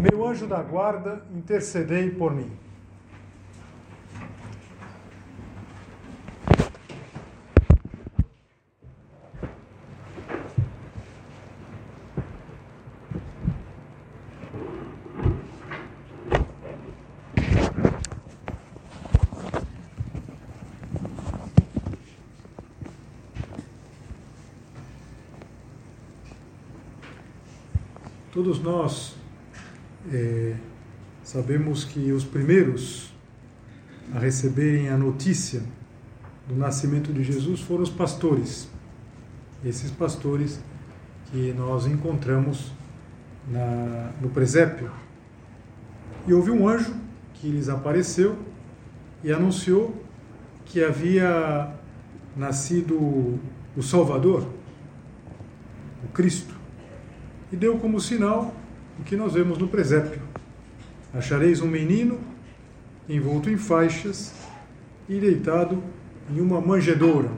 meu anjo da guarda, intercedei por mim. Todos nós é, sabemos que os primeiros a receberem a notícia do nascimento de Jesus foram os pastores. Esses pastores que nós encontramos na, no presépio. E houve um anjo que lhes apareceu e anunciou que havia nascido o Salvador, o Cristo, e deu como sinal o que nós vemos no presépio. Achareis um menino envolto em faixas e deitado em uma manjedoura.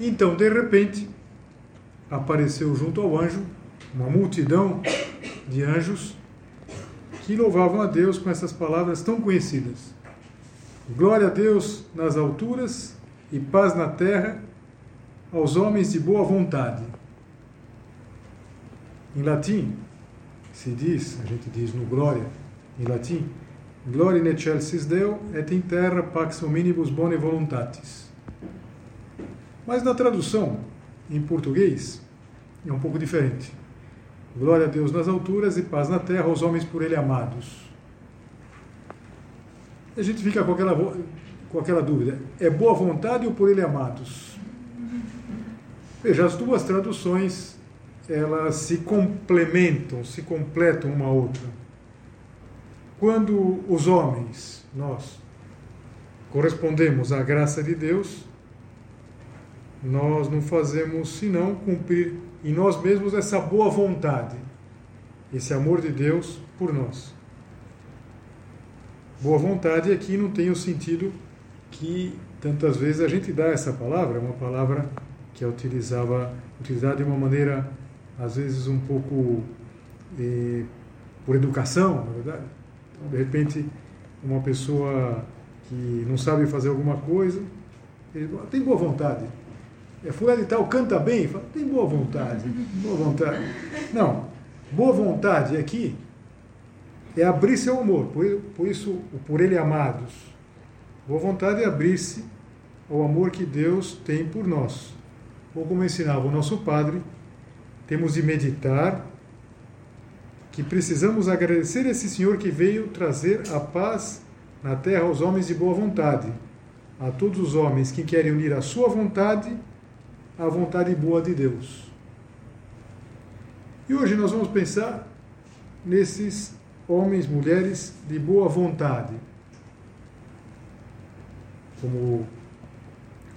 Então, de repente, apareceu junto ao anjo uma multidão de anjos que louvavam a Deus com essas palavras tão conhecidas: Glória a Deus nas alturas e paz na terra aos homens de boa vontade. Em latim, se diz, a gente diz no Glória, em latim, Gloria in excelsis Deo et in terra pax hominibus bone voluntatis. Mas na tradução, em português, é um pouco diferente. Glória a Deus nas alturas e paz na terra aos homens por Ele amados. A gente fica com aquela, com aquela dúvida: é boa vontade ou por Ele amados? Veja, as duas traduções elas se complementam, se completam uma a outra. Quando os homens, nós, correspondemos à graça de Deus, nós não fazemos senão cumprir em nós mesmos essa boa vontade, esse amor de Deus por nós. Boa vontade aqui não tem o sentido que tantas vezes a gente dá essa palavra, é uma palavra que é utilizava, utilizada de uma maneira às vezes um pouco por educação, na verdade. Então, de repente, uma pessoa que não sabe fazer alguma coisa, ele fala, tem boa vontade. É, fulano e tal canta bem, fala, tem boa vontade, boa vontade. Não, boa vontade aqui é abrir-se ao amor, por, isso, por ele amados. Boa vontade é abrir-se ao amor que Deus tem por nós. Ou como ensinava o nosso padre, temos de meditar que precisamos agradecer esse Senhor que veio trazer a paz na terra aos homens de boa vontade, a todos os homens que querem unir a sua vontade à vontade boa de Deus. E hoje nós vamos pensar nesses homens, mulheres de boa vontade. Como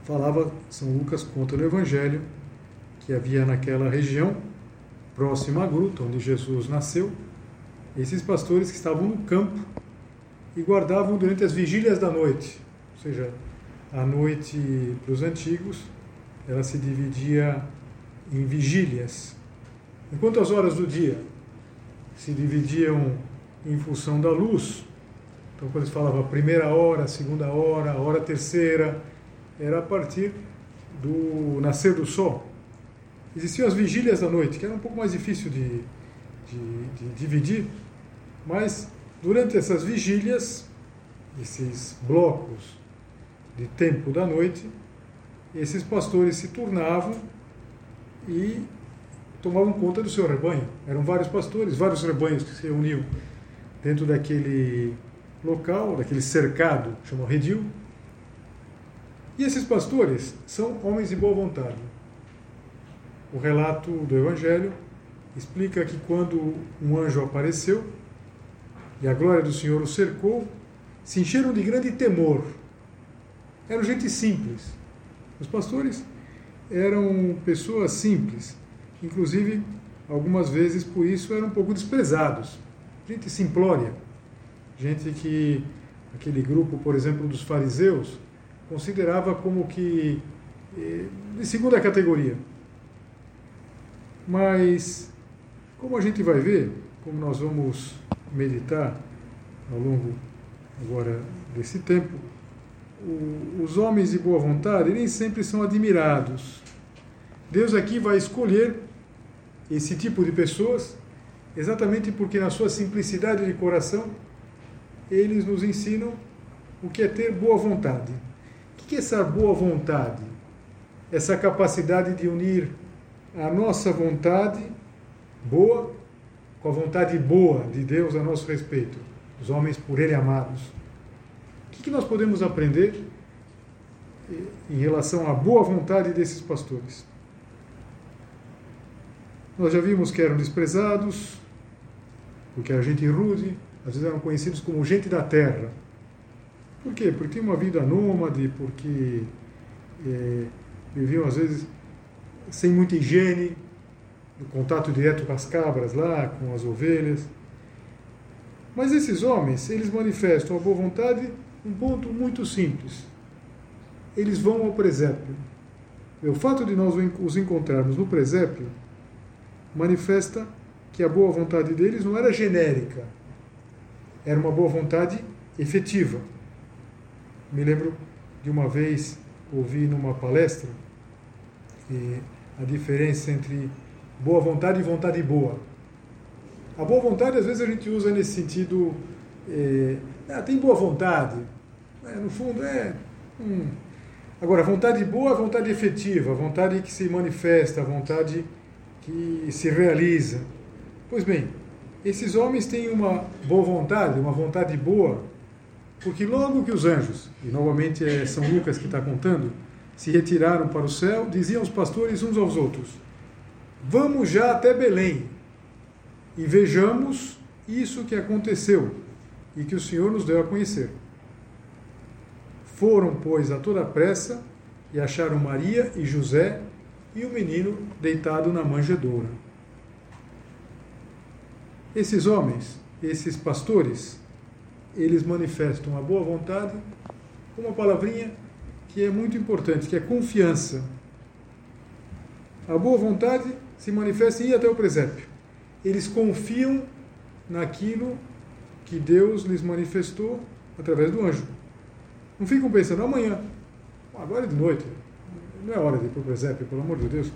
falava São Lucas conta no Evangelho, que havia naquela região, próxima à gruta onde Jesus nasceu, esses pastores que estavam no campo e guardavam durante as vigílias da noite, ou seja, a noite para os antigos, ela se dividia em vigílias. Enquanto as horas do dia se dividiam em função da luz, então quando se falava primeira hora, segunda hora, hora terceira, era a partir do nascer do sol. Existiam as vigílias da noite, que era um pouco mais difícil de, de, de dividir, mas durante essas vigílias, esses blocos de tempo da noite, esses pastores se turnavam e tomavam conta do seu rebanho. Eram vários pastores, vários rebanhos que se reuniam dentro daquele local, daquele cercado, chamado redil. E esses pastores são homens de boa vontade o relato do Evangelho explica que quando um anjo apareceu, e a glória do Senhor os cercou, se encheram de grande temor. Eram gente simples. Os pastores eram pessoas simples, inclusive algumas vezes por isso eram um pouco desprezados. Gente simplória, gente que aquele grupo, por exemplo, dos fariseus, considerava como que eh, de segunda categoria. Mas, como a gente vai ver, como nós vamos meditar ao longo agora desse tempo, o, os homens de boa vontade nem sempre são admirados. Deus aqui vai escolher esse tipo de pessoas exatamente porque na sua simplicidade de coração eles nos ensinam o que é ter boa vontade. O que é essa boa vontade? Essa capacidade de unir a nossa vontade boa com a vontade boa de Deus a nosso respeito, os homens por Ele amados. O que nós podemos aprender em relação à boa vontade desses pastores? Nós já vimos que eram desprezados, porque era gente rude, às vezes eram conhecidos como gente da terra. Por quê? Porque tinham uma vida nômade, porque é, viviam às vezes sem muita higiene, no contato direto com as cabras lá, com as ovelhas. Mas esses homens, eles manifestam a boa vontade um ponto muito simples. Eles vão ao presépio. E o fato de nós os encontrarmos no presépio manifesta que a boa vontade deles não era genérica, era uma boa vontade efetiva. Me lembro de uma vez ouvi numa palestra a diferença entre boa vontade e vontade boa. A boa vontade, às vezes, a gente usa nesse sentido. É, ah, tem boa vontade. No fundo, é. Hum. Agora, vontade boa é vontade efetiva, vontade que se manifesta, vontade que se realiza. Pois bem, esses homens têm uma boa vontade, uma vontade boa, porque logo que os anjos, e novamente é São Lucas que está contando, se retiraram para o céu, diziam os pastores uns aos outros: Vamos já até Belém e vejamos isso que aconteceu e que o Senhor nos deu a conhecer. Foram, pois, a toda pressa e acharam Maria e José e o menino deitado na manjedoura. Esses homens, esses pastores, eles manifestam a boa vontade com uma palavrinha que é muito importante, que é confiança. A boa vontade se manifesta em ir até o presépio. Eles confiam naquilo que Deus lhes manifestou através do anjo. Não ficam pensando, amanhã, agora é de noite, não é hora de ir para o presépio, pelo amor de Deus.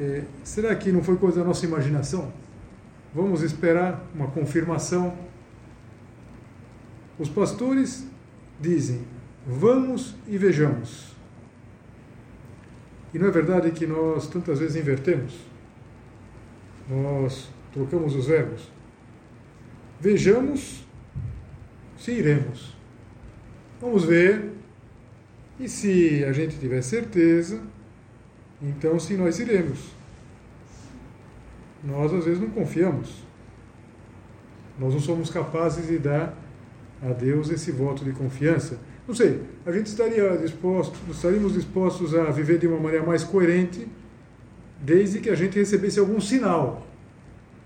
É, será que não foi coisa da nossa imaginação? Vamos esperar uma confirmação. Os pastores dizem: Vamos e vejamos. E não é verdade que nós tantas vezes invertemos? Nós trocamos os verbos. Vejamos se iremos. Vamos ver. E se a gente tiver certeza, então sim nós iremos. Nós às vezes não confiamos. Nós não somos capazes de dar a Deus esse voto de confiança. Não sei, a gente estaria disposto, estaríamos dispostos a viver de uma maneira mais coerente, desde que a gente recebesse algum sinal.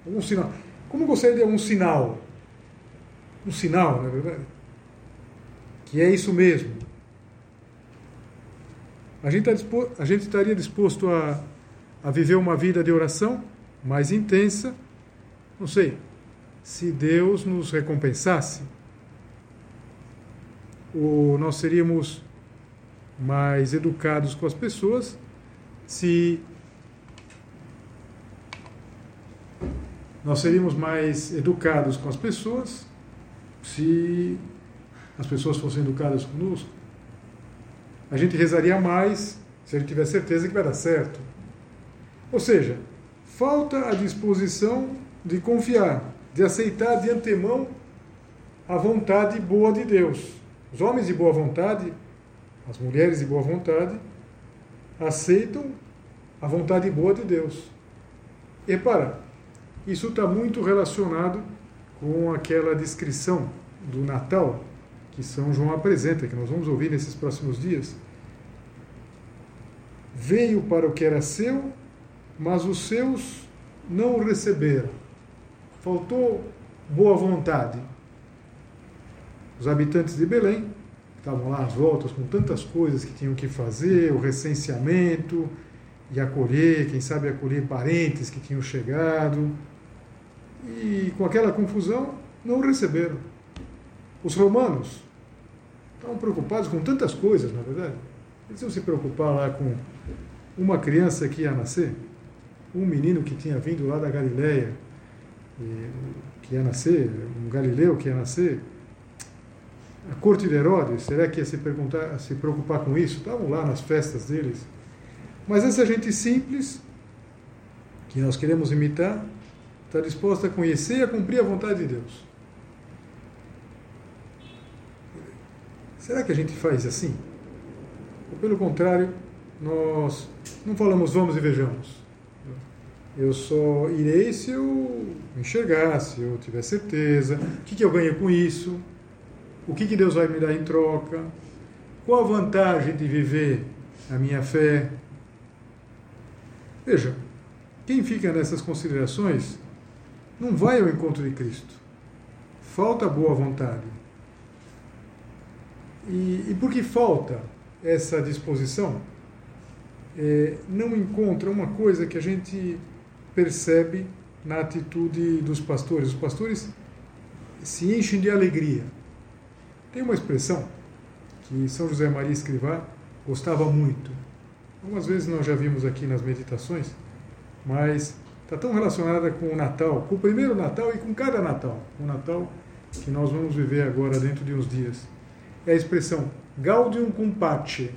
Algum sinal. Como gostaria de algum sinal? Um sinal, não é verdade? Que é isso mesmo. A gente, tá disposto, a gente estaria disposto a, a viver uma vida de oração mais intensa, não sei, se Deus nos recompensasse ou nós seríamos mais educados com as pessoas se nós seríamos mais educados com as pessoas se as pessoas fossem educadas conosco. A gente rezaria mais se a gente tiver certeza que vai dar certo. Ou seja, falta a disposição de confiar, de aceitar de antemão a vontade boa de Deus. Os homens de boa vontade, as mulheres de boa vontade, aceitam a vontade boa de Deus. E para, isso está muito relacionado com aquela descrição do Natal que São João apresenta, que nós vamos ouvir nesses próximos dias. Veio para o que era seu, mas os seus não o receberam. Faltou boa vontade. Os habitantes de Belém estavam lá às voltas com tantas coisas que tinham que fazer, o recenseamento, e acolher, quem sabe acolher parentes que tinham chegado. E com aquela confusão, não receberam. Os romanos estavam preocupados com tantas coisas, na verdade. Eles iam se preocupar lá com uma criança que ia nascer, um menino que tinha vindo lá da Galileia, que ia nascer, um galileu que ia nascer, a corte de Herodes, será que ia se, perguntar, se preocupar com isso? Estavam lá nas festas deles. Mas essa gente simples, que nós queremos imitar, está disposta a conhecer e a cumprir a vontade de Deus. Será que a gente faz assim? Ou pelo contrário, nós não falamos vamos e vejamos. Eu só irei se eu enxergar, se eu tiver certeza. O que, que eu ganho com isso? O que, que Deus vai me dar em troca? Qual a vantagem de viver a minha fé? Veja, quem fica nessas considerações não vai ao encontro de Cristo. Falta boa vontade. E, e porque falta essa disposição, é, não encontra uma coisa que a gente percebe na atitude dos pastores. Os pastores se enchem de alegria tem uma expressão que São José Maria Escrivá gostava muito. Algumas vezes nós já vimos aqui nas meditações, mas está tão relacionada com o Natal, com o primeiro Natal e com cada Natal. O Natal que nós vamos viver agora dentro de uns dias. É a expressão Gaudium cum pace,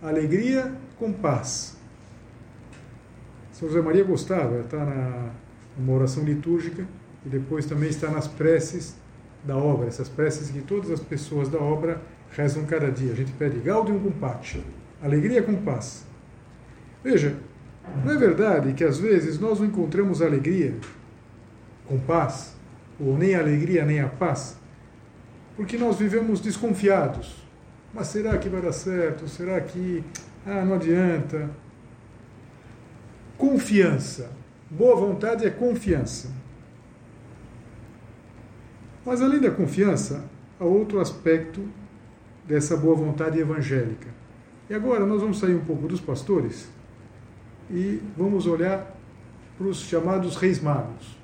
alegria com paz. São José Maria gostava, está na, numa oração litúrgica e depois também está nas preces da obra, essas preces que todas as pessoas da obra rezam cada dia. A gente pede Gaudium cum pace, alegria com paz. Veja, não é verdade que às vezes nós não encontramos alegria com paz, ou nem a alegria nem a paz, porque nós vivemos desconfiados. Mas será que vai dar certo? Será que ah, não adianta? Confiança. Boa vontade é confiança. Mas além da confiança, há outro aspecto dessa boa vontade evangélica. E agora nós vamos sair um pouco dos pastores e vamos olhar para os chamados reis magos.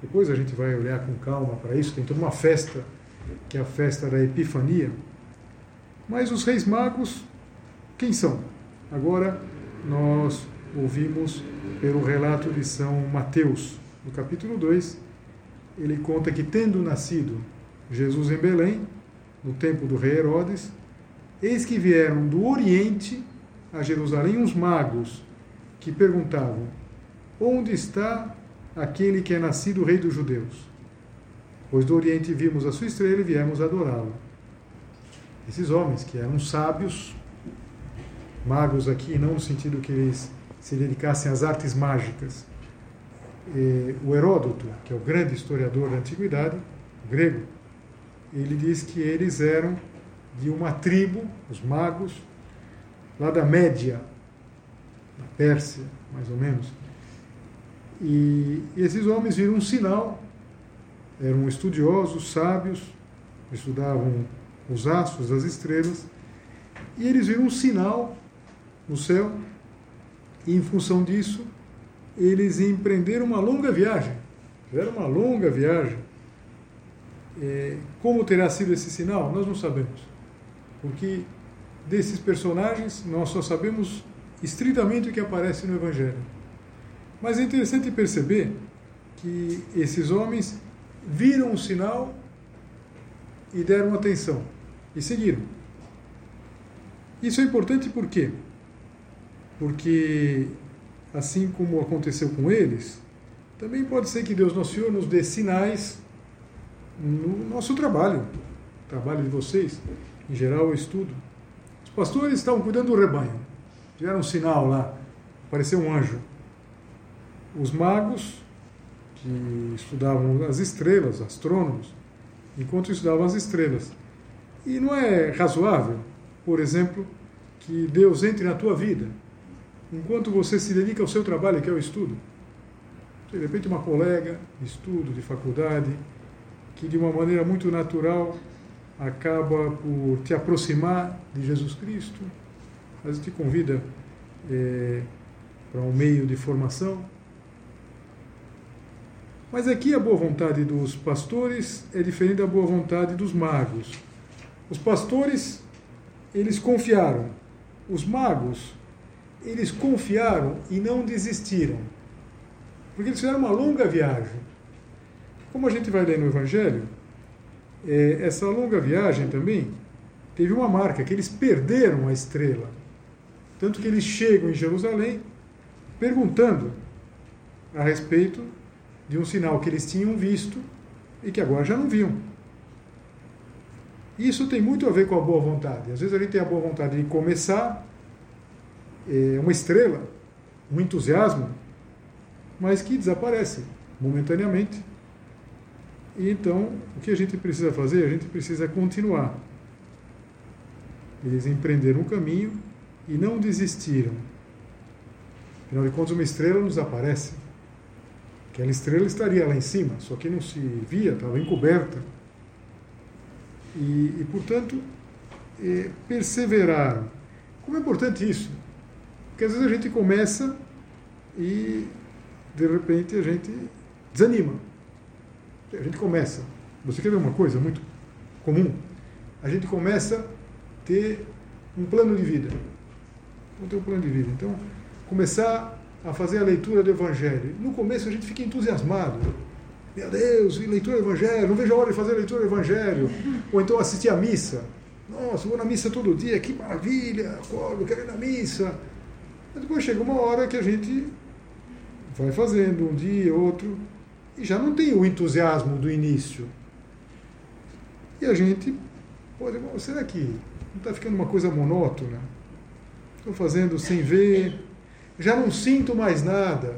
Depois a gente vai olhar com calma para isso, tem toda uma festa, que é a festa da Epifania. Mas os reis magos, quem são? Agora nós ouvimos pelo relato de São Mateus, no capítulo 2, ele conta que, tendo nascido Jesus em Belém, no tempo do rei Herodes, eis que vieram do Oriente a Jerusalém uns magos que perguntavam: Onde está aquele que é nascido rei dos judeus? Pois do Oriente vimos a sua estrela e viemos adorá-lo. Esses homens que eram sábios, magos aqui, não no sentido que eles se dedicassem às artes mágicas, eh, o Heródoto, que é o grande historiador da antiguidade, grego, ele diz que eles eram de uma tribo, os magos, lá da Média, na Pérsia, mais ou menos. E esses homens viram um sinal, eram estudiosos, sábios, estudavam os astros, as estrelas, e eles viram um sinal no céu, e em função disso, eles empreenderam uma longa viagem. Fizeram uma longa viagem. É, como terá sido esse sinal? Nós não sabemos. Porque desses personagens nós só sabemos estritamente o que aparece no Evangelho. Mas é interessante perceber que esses homens viram o sinal e deram atenção e seguiram. Isso é importante por quê? Porque assim como aconteceu com eles, também pode ser que Deus Nosso Senhor nos dê sinais no nosso trabalho, trabalho de vocês, em geral o estudo. Os pastores estavam cuidando do rebanho, tiveram um sinal lá, apareceu um anjo. Os magos, que estudavam as estrelas, astrônomos, enquanto estudavam as estrelas. E não é razoável, por exemplo, que Deus entre na tua vida enquanto você se dedica ao seu trabalho, que é o estudo. De repente, uma colega de estudo, de faculdade, que de uma maneira muito natural acaba por te aproximar de Jesus Cristo, mas te convida é, para um meio de formação. Mas aqui a boa vontade dos pastores é diferente da boa vontade dos magos. Os pastores, eles confiaram. Os magos, eles confiaram e não desistiram. Porque eles fizeram uma longa viagem. Como a gente vai ler no Evangelho, é, essa longa viagem também teve uma marca, que eles perderam a estrela. Tanto que eles chegam em Jerusalém perguntando a respeito de um sinal que eles tinham visto e que agora já não viam. Isso tem muito a ver com a boa vontade. Às vezes a gente tem a boa vontade de começar é, uma estrela, um entusiasmo, mas que desaparece momentaneamente. E então, o que a gente precisa fazer? A gente precisa continuar. Eles empreenderam um caminho e não desistiram. Afinal de contas, uma estrela nos aparece. Aquela estrela estaria lá em cima, só que não se via, estava encoberta. E, e portanto, é, perseveraram. Como é importante isso? Porque às vezes a gente começa e de repente a gente desanima. A gente começa. Você quer ver uma coisa muito comum? A gente começa a ter um plano de vida. Vamos ter um plano de vida. Então, começar a fazer a leitura do Evangelho. No começo a gente fica entusiasmado. Meu Deus, leitura do Evangelho, não vejo a hora de fazer a leitura do Evangelho. Ou então assistir à missa. Nossa, vou na missa todo dia, que maravilha, acordo, quero ir na missa. Mas depois chega uma hora que a gente vai fazendo um dia, outro, e já não tem o entusiasmo do início. E a gente pode, será que não está ficando uma coisa monótona? Estou fazendo sem ver, já não sinto mais nada.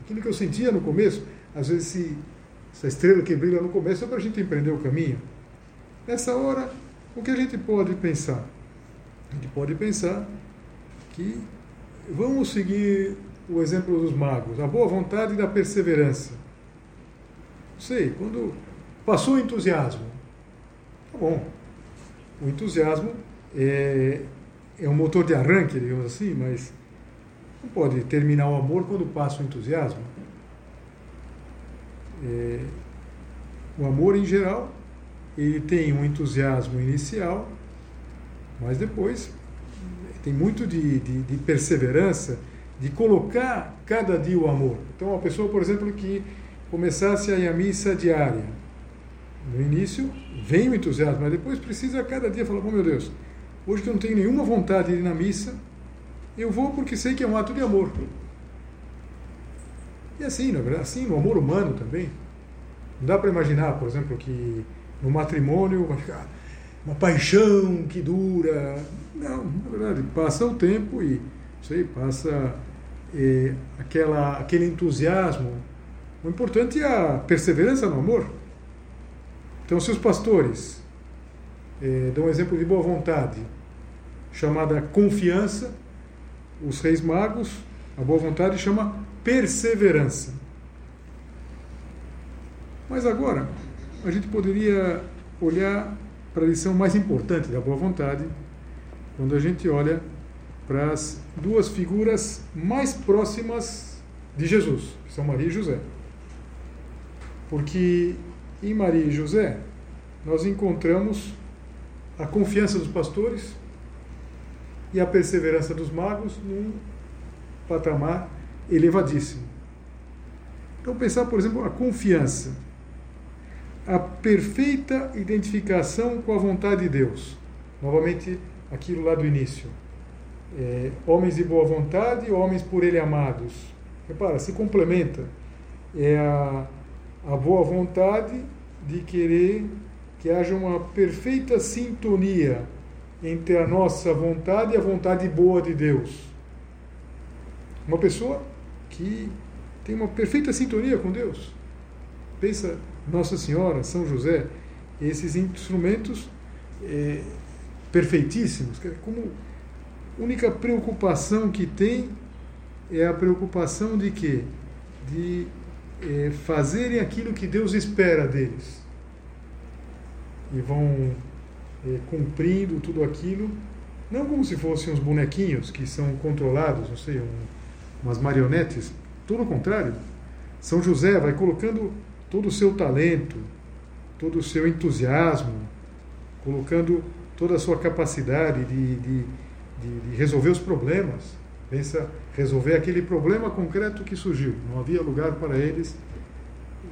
Aquilo que eu sentia no começo, às vezes se, essa estrela que brilha no começo é para a gente empreender o caminho. Nessa hora, o que a gente pode pensar? A gente pode pensar que vamos seguir o exemplo dos magos, a boa vontade e da perseverança. Sei, quando passou o entusiasmo, tá bom. O entusiasmo é, é um motor de arranque, digamos assim, mas não pode terminar o amor quando passa o entusiasmo. É, o amor, em geral, ele tem um entusiasmo inicial, mas depois tem muito de, de, de, perseverança, de colocar cada dia o amor. Então, uma pessoa, por exemplo, que começasse a ir à missa diária, no início vem o entusiasmo, mas depois precisa cada dia falar: oh, meu Deus, hoje que eu não tenho nenhuma vontade de ir na missa, eu vou porque sei que é um ato de amor. E assim, na verdade, assim no amor humano também. Não dá para imaginar, por exemplo, que no matrimônio vai ficar uma paixão que dura. Não, na verdade, passa o tempo e sei, passa é, aquela, aquele entusiasmo. O importante é a perseverança no amor. Então, se os pastores é, dão um exemplo de boa vontade, chamada confiança, os reis magos, a boa vontade chama perseverança. Mas agora, a gente poderia olhar para a lição mais importante da boa vontade, quando a gente olha para as duas figuras mais próximas de Jesus, que são Maria e José. Porque em Maria e José nós encontramos a confiança dos pastores e a perseverança dos magos num patamar elevadíssimo. Então, pensar, por exemplo, a confiança, a perfeita identificação com a vontade de Deus. Novamente, aquilo lá do início. É, homens de boa vontade, homens por Ele amados. Repara, se complementa. É a, a boa vontade de querer que haja uma perfeita sintonia entre a nossa vontade e a vontade boa de Deus. Uma pessoa que tem uma perfeita sintonia com Deus. pensa Nossa Senhora, São José, esses instrumentos é, perfeitíssimos, como única preocupação que tem é a preocupação de quê? De é, fazerem aquilo que Deus espera deles. E vão é, cumprindo tudo aquilo, não como se fossem uns bonequinhos que são controlados, não sei, um, umas marionetes, tudo o contrário. São José vai colocando todo o seu talento, todo o seu entusiasmo, colocando toda a sua capacidade de, de, de, de resolver os problemas. Pensa resolver aquele problema concreto que surgiu. Não havia lugar para eles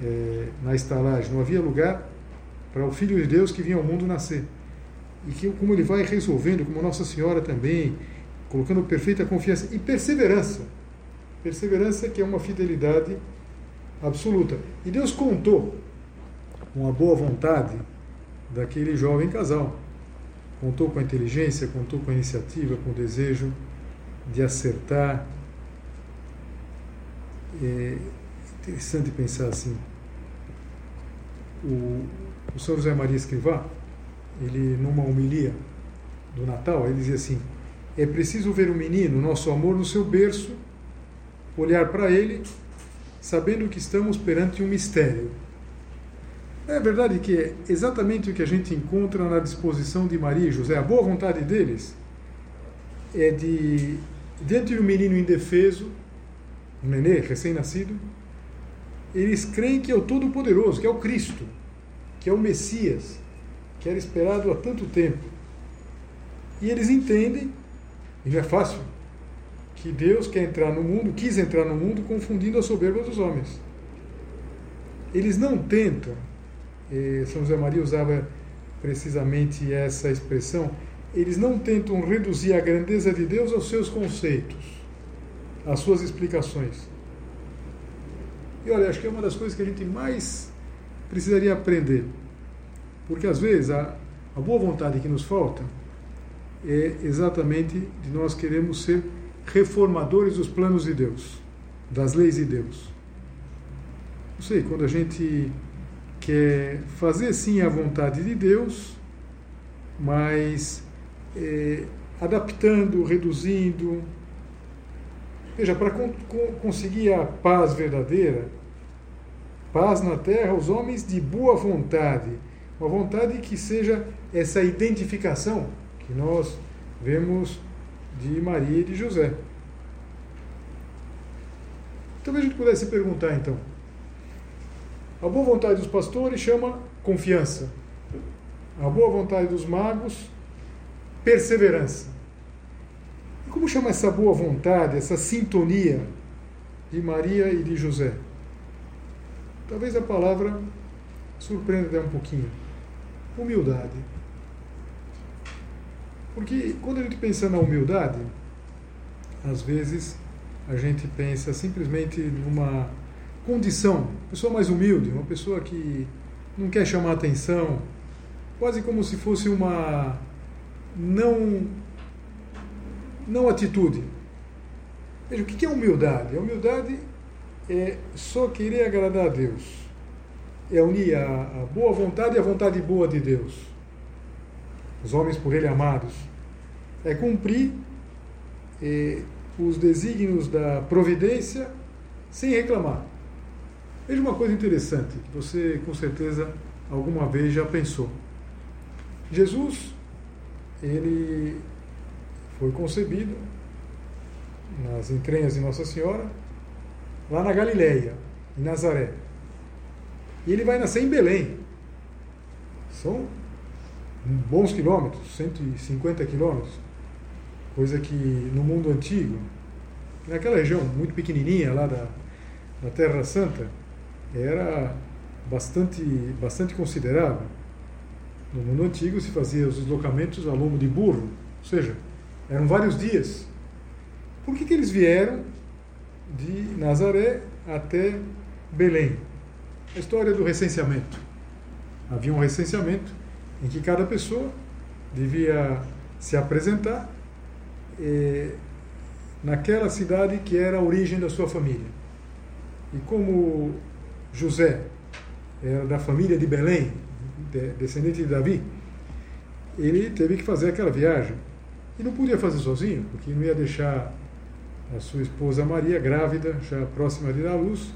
é, na estalagem, não havia lugar para o Filho de Deus que vinha ao mundo nascer. E que, como ele vai resolvendo, como Nossa Senhora também, colocando perfeita confiança e perseverança. Perseverança que é uma fidelidade absoluta. E Deus contou com a boa vontade daquele jovem casal. Contou com a inteligência, contou com a iniciativa, com o desejo de acertar. É interessante pensar assim. O, o São José Maria Escrivá, ele numa homilia do Natal, ele dizia assim: é preciso ver o menino, nosso amor, no seu berço, olhar para ele, sabendo que estamos perante um mistério. É verdade que é exatamente o que a gente encontra na disposição de Maria e José, a boa vontade deles é de diante de um menino indefeso, um nenê recém-nascido, eles creem que é o Todo-Poderoso, que é o Cristo, que é o Messias, que era esperado há tanto tempo. E eles entendem, e não é fácil, que Deus quer entrar no mundo, quis entrar no mundo confundindo a soberba dos homens. Eles não tentam, São José Maria usava precisamente essa expressão, eles não tentam reduzir a grandeza de Deus aos seus conceitos, às suas explicações. E olha, acho que é uma das coisas que a gente mais precisaria aprender. Porque às vezes a, a boa vontade que nos falta é exatamente de nós queremos ser reformadores dos planos de Deus, das leis de Deus. Não sei, quando a gente quer fazer sim a vontade de Deus, mas é, adaptando, reduzindo. Veja, para con conseguir a paz verdadeira, paz na terra, os homens de boa vontade, uma vontade que seja essa identificação que nós vemos de Maria e de José. Talvez a gente pudesse perguntar então. A boa vontade dos pastores chama confiança. A boa vontade dos magos perseverança. E como chama essa boa vontade, essa sintonia de Maria e de José? Talvez a palavra surpreenda um pouquinho. Humildade. Porque quando a gente pensa na humildade, às vezes a gente pensa simplesmente numa condição, pessoa mais humilde, uma pessoa que não quer chamar atenção, quase como se fosse uma não, não atitude. Veja, o que é humildade? A humildade é só querer agradar a Deus. É unir a, a boa vontade e a vontade boa de Deus. Os homens por Ele amados. É cumprir é, os desígnios da providência sem reclamar. Veja uma coisa interessante que você com certeza alguma vez já pensou. Jesus ele foi concebido nas entranhas de Nossa Senhora, lá na Galileia, em Nazaré. E ele vai nascer em Belém. São bons quilômetros, 150 quilômetros, coisa que no mundo antigo, naquela região muito pequenininha lá da, da Terra Santa, era bastante, bastante considerável. No mundo antigo se fazia os deslocamentos a lombo de burro, ou seja, eram vários dias. Por que, que eles vieram de Nazaré até Belém? A história do recenseamento. Havia um recenseamento em que cada pessoa devia se apresentar eh, naquela cidade que era a origem da sua família. E como José era da família de Belém, descendente de Davi, ele teve que fazer aquela viagem. E não podia fazer sozinho, porque não ia deixar a sua esposa Maria grávida, já próxima de dar luz,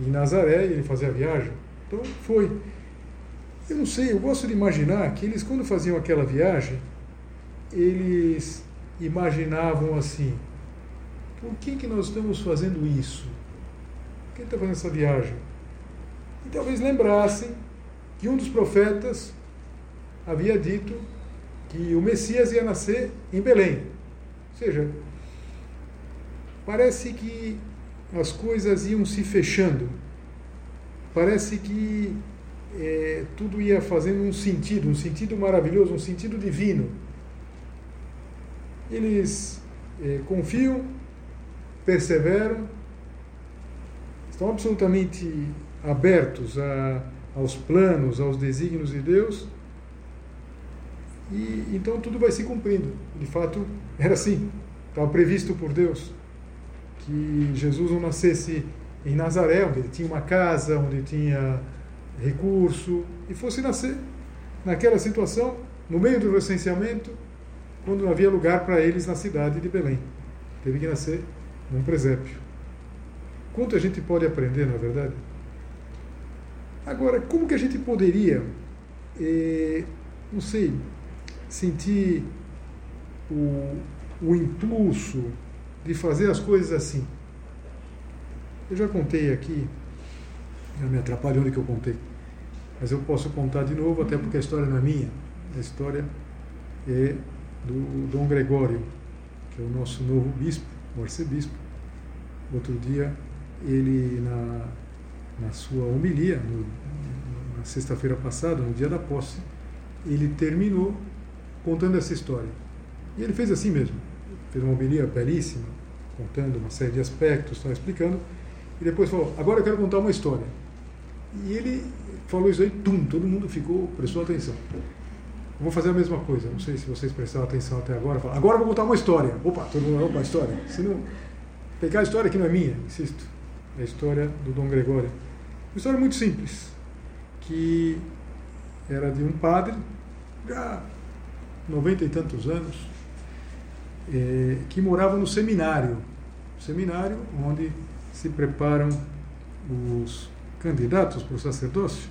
em Nazaré, e ele fazia a viagem. Então foi. Eu não sei, eu gosto de imaginar que eles, quando faziam aquela viagem, eles imaginavam assim: por que, que nós estamos fazendo isso? Quem está fazendo essa viagem? E talvez lembrassem que um dos profetas havia dito que o Messias ia nascer em Belém. Ou seja, parece que as coisas iam se fechando, parece que é, tudo ia fazendo um sentido, um sentido maravilhoso, um sentido divino. Eles é, confiam, perseveram, estão absolutamente abertos a, aos planos, aos desígnios de Deus e então tudo vai se cumprindo. De fato, era assim. Estava previsto por Deus que Jesus não nascesse em Nazaré, onde ele tinha uma casa, onde tinha recurso, e fosse nascer naquela situação, no meio do recenseamento, quando não havia lugar para eles na cidade de Belém. Teve que nascer num presépio. Quanto a gente pode aprender, na é verdade? Agora, como que a gente poderia, eh, não sei, sentir o, o impulso de fazer as coisas assim. Eu já contei aqui, já me atrapalhou onde que eu contei, mas eu posso contar de novo, até porque a história não é minha, a história é do Dom Gregório, que é o nosso novo bispo, o arcebispo. Outro dia, ele, na, na sua homilia, no, na sexta-feira passada, no dia da posse, ele terminou contando essa história. E ele fez assim mesmo. Fez uma homilia belíssima, contando uma série de aspectos, estava explicando. E depois falou: Agora eu quero contar uma história. E ele falou isso aí, tum, todo mundo ficou, prestou atenção. Eu vou fazer a mesma coisa. Não sei se vocês prestaram atenção até agora. agora eu vou contar uma história. Opa, todo mundo, opa, história. Se não pegar a história que não é minha, insisto, é a história do Dom Gregório. Uma história muito simples, que era de um padre, já noventa e tantos anos, é, que morava no seminário, seminário onde se preparam os candidatos para o sacerdócio.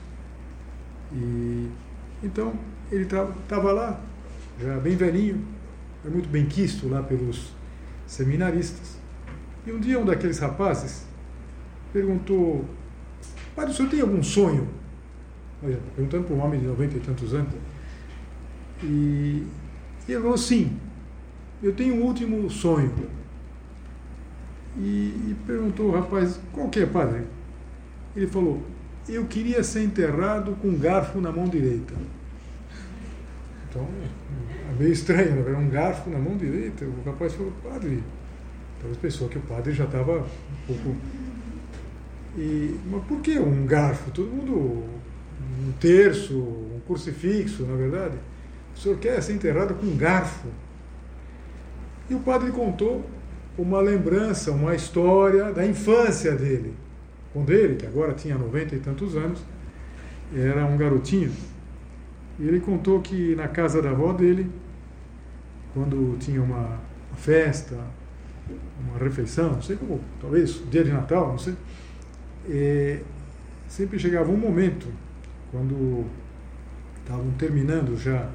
E então ele estava lá, já bem velhinho, é muito bem quisto lá pelos seminaristas. E um dia um daqueles rapazes perguntou: Padre, o senhor tem algum sonho? Olha, perguntando para um homem de noventa e tantos anos. E, e ele falou: Sim, eu tenho um último sonho. E, e perguntou o rapaz: Qual que é, padre? Ele falou: Eu queria ser enterrado com um garfo na mão direita. Então, é meio estranho, né? um garfo na mão direita. O rapaz falou: Padre. Talvez pensou que o padre já estava um pouco. E, mas por que um garfo? Todo mundo. Um terço, um crucifixo, na verdade o senhor quer ser enterrado com um garfo. E o padre contou uma lembrança, uma história da infância dele. Quando ele, que agora tinha noventa e tantos anos, era um garotinho. E ele contou que na casa da avó dele, quando tinha uma festa, uma refeição, não sei como, talvez dia de Natal, não sei, é, sempre chegava um momento, quando estavam terminando já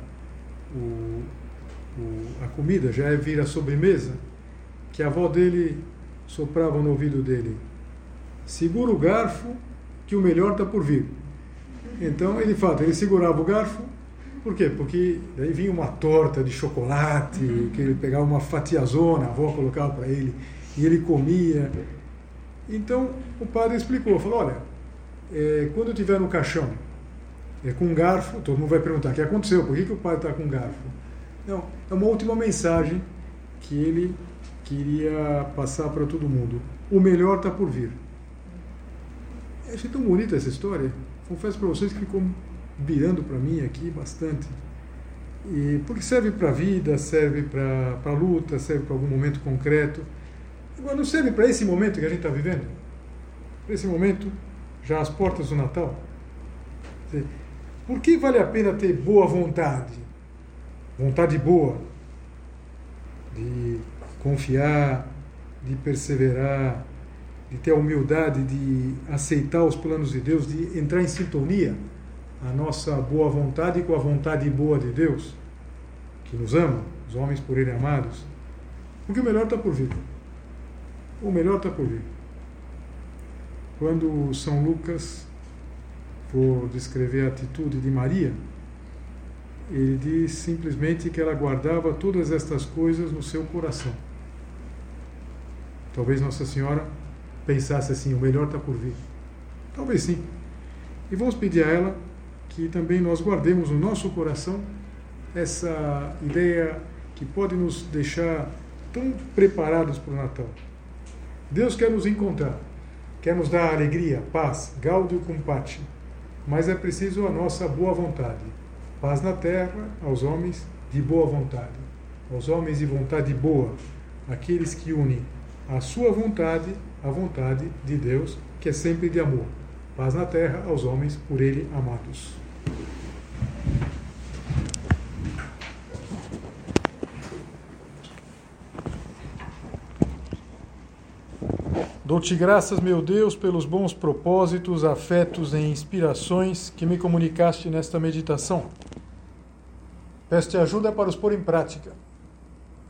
o, o, a comida, já é sobremesa, que a avó dele soprava no ouvido dele: segura o garfo, que o melhor está por vir. Então, ele fala, ele segurava o garfo, por quê? Porque daí vinha uma torta de chocolate, uhum. que ele pegava uma fatiazona, a avó colocava para ele, e ele comia. Então, o padre explicou, falou, olha, é, quando eu estiver no caixão, é, com um garfo, todo mundo vai perguntar: o que aconteceu? Por que, que o padre está com um garfo? Não, é uma última mensagem que ele queria passar para todo mundo. O melhor está por vir. Eu achei tão bonita essa história. Confesso para vocês que ficou virando para mim aqui bastante. E, porque serve para a vida, serve para a luta, serve para algum momento concreto. Agora, não serve para esse momento que a gente está vivendo? Para esse momento, já às portas do Natal? Por que vale a pena ter boa vontade? Vontade boa de confiar, de perseverar, de ter a humildade de aceitar os planos de Deus, de entrar em sintonia a nossa boa vontade com a vontade boa de Deus, que nos ama, os homens por Ele amados, porque o melhor está por vir. O melhor está por vir. Quando São Lucas for descrever a atitude de Maria, ele diz simplesmente que ela guardava todas estas coisas no seu coração. Talvez Nossa Senhora pensasse assim: o melhor está por vir. Talvez sim. E vamos pedir a ela que também nós guardemos no nosso coração essa ideia que pode nos deixar tão preparados para o Natal. Deus quer nos encontrar, quer nos dar alegria, paz, gaudio cum pace, mas é preciso a nossa boa vontade. Paz na terra aos homens de boa vontade, aos homens de vontade boa, aqueles que unem a sua vontade à vontade de Deus, que é sempre de amor. Paz na terra aos homens por ele amados. Dou-te graças, meu Deus, pelos bons propósitos, afetos e inspirações que me comunicaste nesta meditação. Peço-te ajuda para os pôr em prática.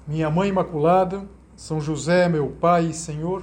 Minha Mãe Imaculada, São José, meu Pai e Senhor,